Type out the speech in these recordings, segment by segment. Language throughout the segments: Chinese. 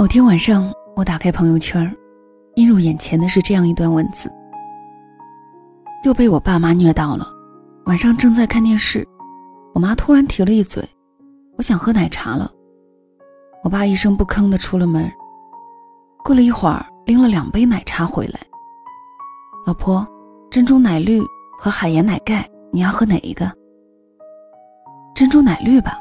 某天晚上，我打开朋友圈，映入眼前的是这样一段文字：又被我爸妈虐到了。晚上正在看电视，我妈突然提了一嘴：“我想喝奶茶了。”我爸一声不吭的出了门。过了一会儿，拎了两杯奶茶回来。老婆，珍珠奶绿和海盐奶盖，你要喝哪一个？珍珠奶绿吧。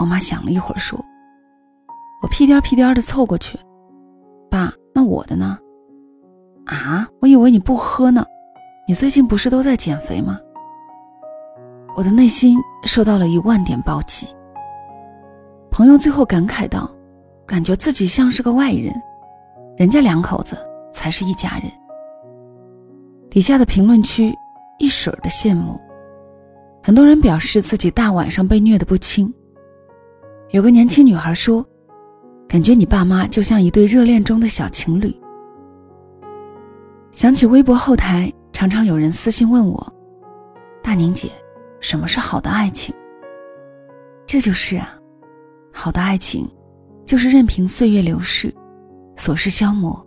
我妈想了一会儿说。我屁颠屁颠的凑过去，爸，那我的呢？啊，我以为你不喝呢。你最近不是都在减肥吗？我的内心受到了一万点暴击。朋友最后感慨道：“感觉自己像是个外人，人家两口子才是一家人。”底下的评论区一水儿的羡慕，很多人表示自己大晚上被虐的不轻。有个年轻女孩说。感觉你爸妈就像一对热恋中的小情侣。想起微博后台常常有人私信问我：“大宁姐，什么是好的爱情？”这就是啊，好的爱情，就是任凭岁月流逝，琐事消磨，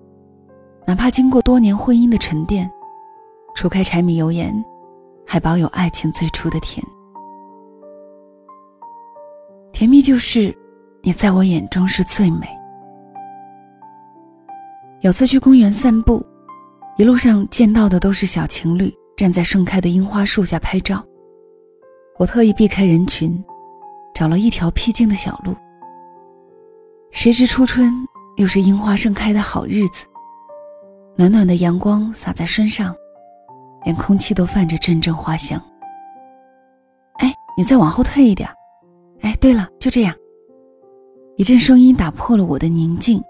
哪怕经过多年婚姻的沉淀，除开柴米油盐，还保有爱情最初的甜。甜蜜就是。你在我眼中是最美。有次去公园散步，一路上见到的都是小情侣站在盛开的樱花树下拍照。我特意避开人群，找了一条僻静的小路。谁知初春又是樱花盛开的好日子，暖暖的阳光洒在身上，连空气都泛着阵阵花香。哎，你再往后退一点。哎，对了，就这样。一阵声音打破了我的宁静，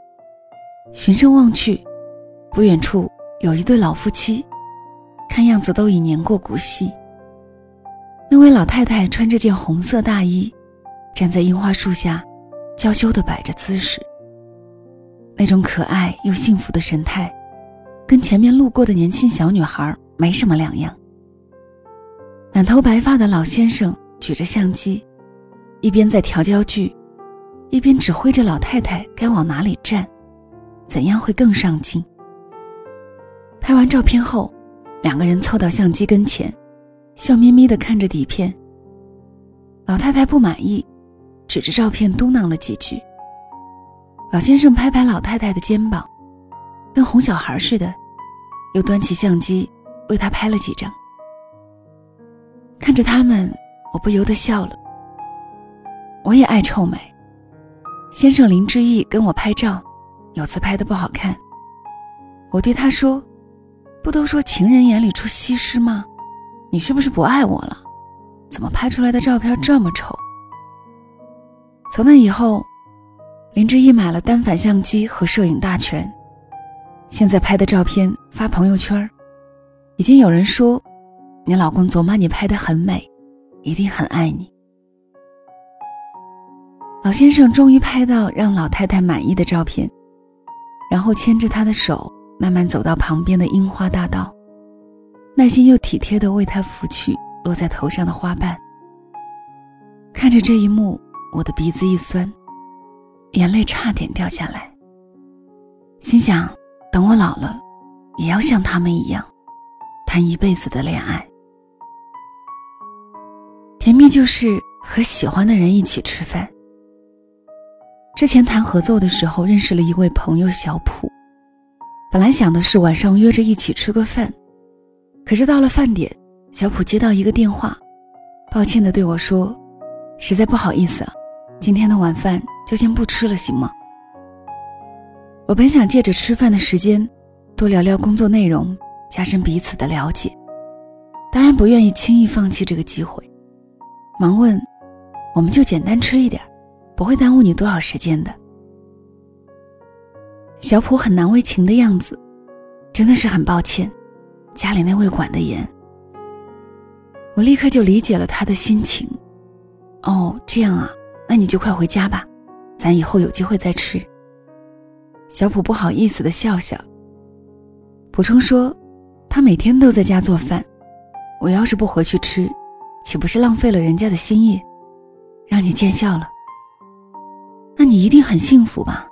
循声望去，不远处有一对老夫妻，看样子都已年过古稀。那位老太太穿着件红色大衣，站在樱花树下，娇羞地摆着姿势。那种可爱又幸福的神态，跟前面路过的年轻小女孩没什么两样。满头白发的老先生举着相机，一边在调焦距。一边指挥着老太太该往哪里站，怎样会更上镜。拍完照片后，两个人凑到相机跟前，笑眯眯地看着底片。老太太不满意，指着照片嘟囔了几句。老先生拍拍老太太的肩膀，跟哄小孩似的，又端起相机为她拍了几张。看着他们，我不由得笑了。我也爱臭美。先生林志毅跟我拍照，有次拍的不好看，我对他说：“不都说情人眼里出西施吗？你是不是不爱我了？怎么拍出来的照片这么丑？”从那以后，林志毅买了单反相机和摄影大全，现在拍的照片发朋友圈，已经有人说：“你老公琢磨你拍的很美，一定很爱你。”老先生终于拍到让老太太满意的照片，然后牵着她的手，慢慢走到旁边的樱花大道，耐心又体贴地为她拂去落在头上的花瓣。看着这一幕，我的鼻子一酸，眼泪差点掉下来。心想，等我老了，也要像他们一样，谈一辈子的恋爱。甜蜜就是和喜欢的人一起吃饭。之前谈合作的时候，认识了一位朋友小普。本来想的是晚上约着一起吃个饭，可是到了饭点，小普接到一个电话，抱歉的对我说：“实在不好意思，今天的晚饭就先不吃了，行吗？”我本想借着吃饭的时间，多聊聊工作内容，加深彼此的了解，当然不愿意轻易放弃这个机会，忙问：“我们就简单吃一点。”不会耽误你多少时间的。小普很难为情的样子，真的是很抱歉，家里那位管得严。我立刻就理解了他的心情。哦，这样啊，那你就快回家吧，咱以后有机会再吃。小普不好意思的笑笑，补充说，他每天都在家做饭，我要是不回去吃，岂不是浪费了人家的心意？让你见笑了。那你一定很幸福吧？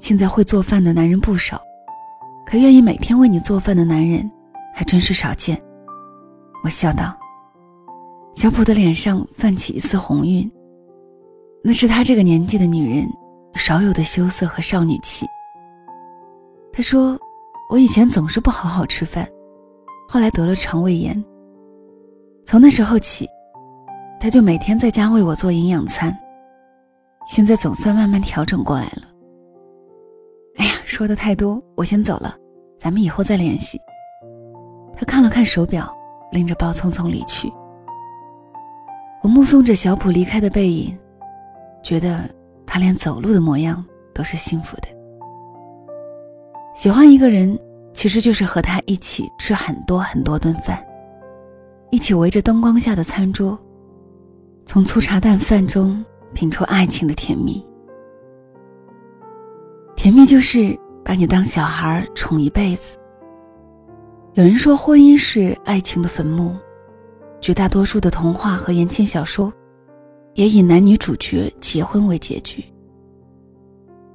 现在会做饭的男人不少，可愿意每天为你做饭的男人还真是少见。我笑道。小普的脸上泛起一丝红晕，那是她这个年纪的女人少有的羞涩和少女气。他说：“我以前总是不好好吃饭，后来得了肠胃炎。从那时候起，他就每天在家为我做营养餐。现在总算慢慢调整过来了。”哎呀，说的太多，我先走了，咱们以后再联系。他看了看手表，拎着包匆匆离去。我目送着小普离开的背影，觉得他连走路的模样都是幸福的。喜欢一个人，其实就是和他一起吃很多很多顿饭，一起围着灯光下的餐桌，从粗茶淡饭中品出爱情的甜蜜。甜蜜就是把你当小孩宠一辈子。有人说，婚姻是爱情的坟墓。绝大多数的童话和言情小说，也以男女主角结婚为结局，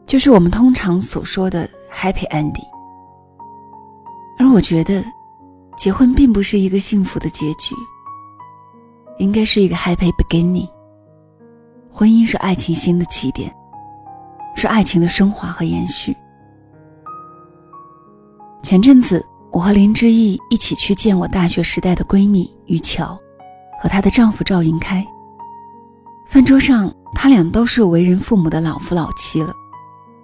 就是我们通常所说的 happy ending。而我觉得，结婚并不是一个幸福的结局，应该是一个 happy beginning。婚姻是爱情新的起点，是爱情的升华和延续。前阵子。我和林之意一起去见我大学时代的闺蜜于乔，和她的丈夫赵云开。饭桌上，他俩都是为人父母的老夫老妻了，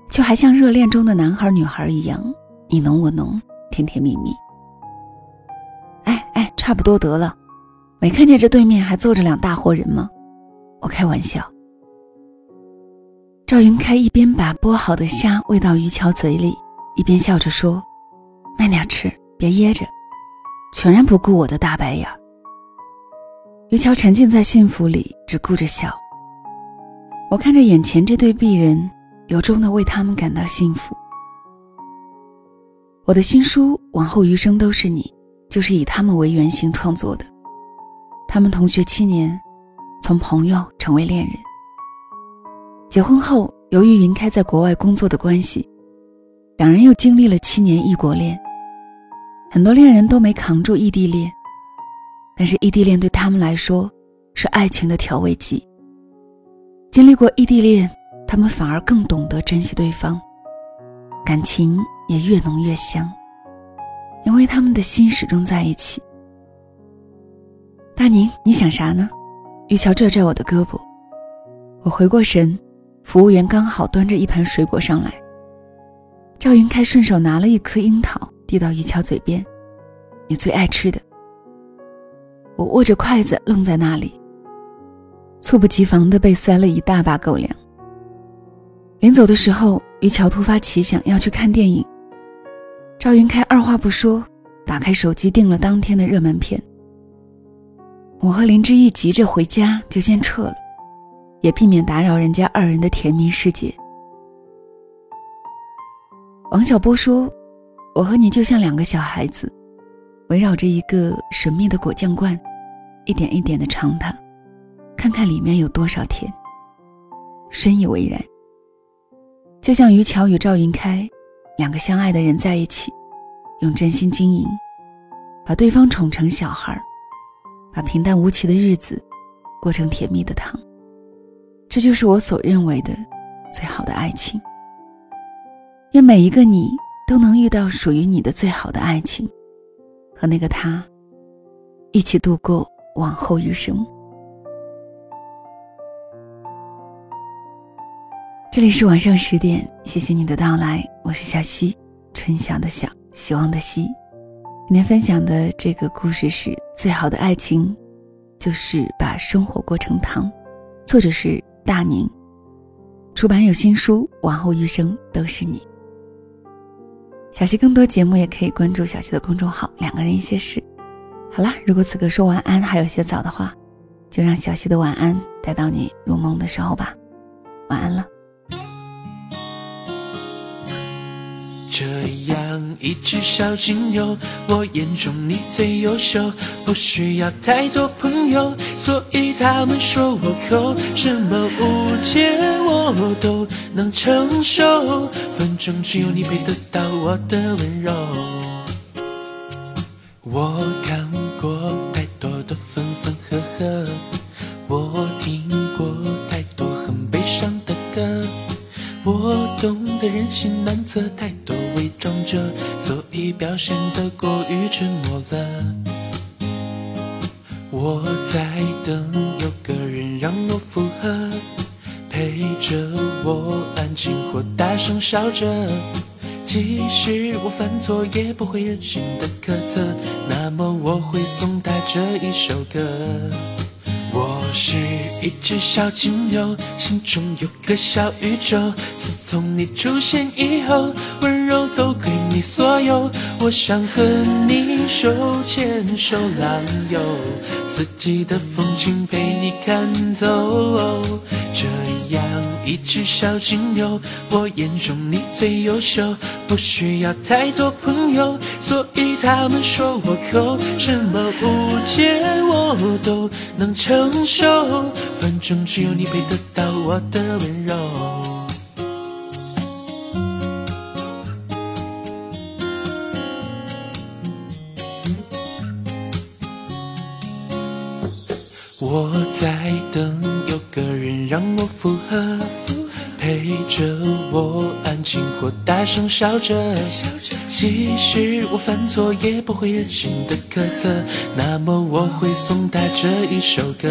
却还像热恋中的男孩女孩一样，你侬我侬，甜甜蜜蜜。哎哎，差不多得了，没看见这对面还坐着两大活人吗？我开玩笑。赵云开一边把剥好的虾喂到于乔嘴里，一边笑着说。慢点吃，别噎着，全然不顾我的大白眼。于桥沉浸在幸福里，只顾着笑。我看着眼前这对璧人，由衷的为他们感到幸福。我的新书《往后余生都是你》，就是以他们为原型创作的。他们同学七年，从朋友成为恋人。结婚后，由于云开在国外工作的关系，两人又经历了七年异国恋。很多恋人都没扛住异地恋，但是异地恋对他们来说是爱情的调味剂。经历过异地恋，他们反而更懂得珍惜对方，感情也越浓越香，因为他们的心始终在一起。大宁，你想啥呢？玉桥拽拽我的胳膊，我回过神，服务员刚好端着一盘水果上来。赵云开顺手拿了一颗樱桃。递到于桥嘴边，你最爱吃的。我握着筷子愣在那里，猝不及防的被塞了一大把狗粮。临走的时候，于桥突发奇想要去看电影。赵云开二话不说，打开手机订了当天的热门片。我和林之意急着回家，就先撤了，也避免打扰人家二人的甜蜜世界。王小波说。我和你就像两个小孩子，围绕着一个神秘的果酱罐，一点一点的尝它，看看里面有多少甜。深以为然。就像于桥与赵云开，两个相爱的人在一起，用真心经营，把对方宠成小孩，把平淡无奇的日子过成甜蜜的糖。这就是我所认为的最好的爱情。愿每一个你。都能遇到属于你的最好的爱情，和那个他一起度过往后余生。这里是晚上十点，谢谢你的到来，我是小溪，春晓的晓，希望的希。今天分享的这个故事是最好的爱情，就是把生活过成糖。作者是大宁，出版有新书，往后余生都是你。小溪更多节目也可以关注小溪的公众号“两个人一些事”。好啦，如果此刻说晚安还有些早的话，就让小溪的晚安带到你入梦的时候吧。晚安了。这样一只小金牛，我眼中你最优秀，不需要太多朋友，所以他们说我抠，什么误解我都能承受，反正只有你配得到我的温柔。我看过太多的分分合合，我听过太多很悲伤的歌。我懂得人心难测，太多伪装者，所以表现得过于沉默了。我在等有个人让我附和，陪着我安静或大声笑着。即使我犯错，也不会任性的苛责。那么我会送他这一首歌。我是一只小金牛，心中有个小宇宙。自从你出现以后，都归你所有。我想和你手牵手浪游，四季的风景陪你看透。这样一只小金牛，我眼中你最优秀，不需要太多朋友，所以他们说我抠，什么误解我都能承受，反正只有你配得到我的温柔。我附和，陪着我安静或大声笑着。即使我犯错，也不会任性的苛责。那么我会送他这一首歌。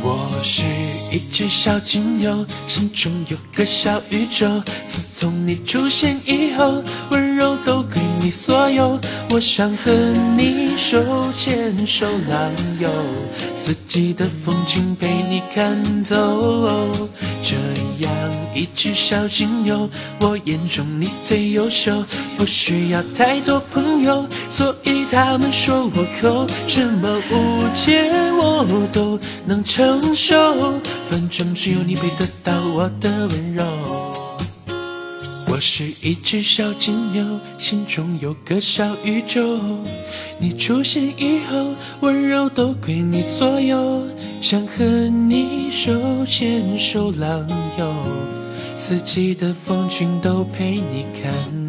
我是一只小金牛，心中有个小宇宙。自从你出现以后，温柔都归你所有。我想和你手牵手浪游，四季的风景陪你看透。这样一只小金牛，我眼中你最优秀，不需要太多朋友，所以他们说我抠，什么误解我都能承受，反正只有你配得到我的温柔。我是一只小金牛，心中有个小宇宙。你出现以后，温柔都归你所有。想和你手牵手浪游，四季的风景都陪你看。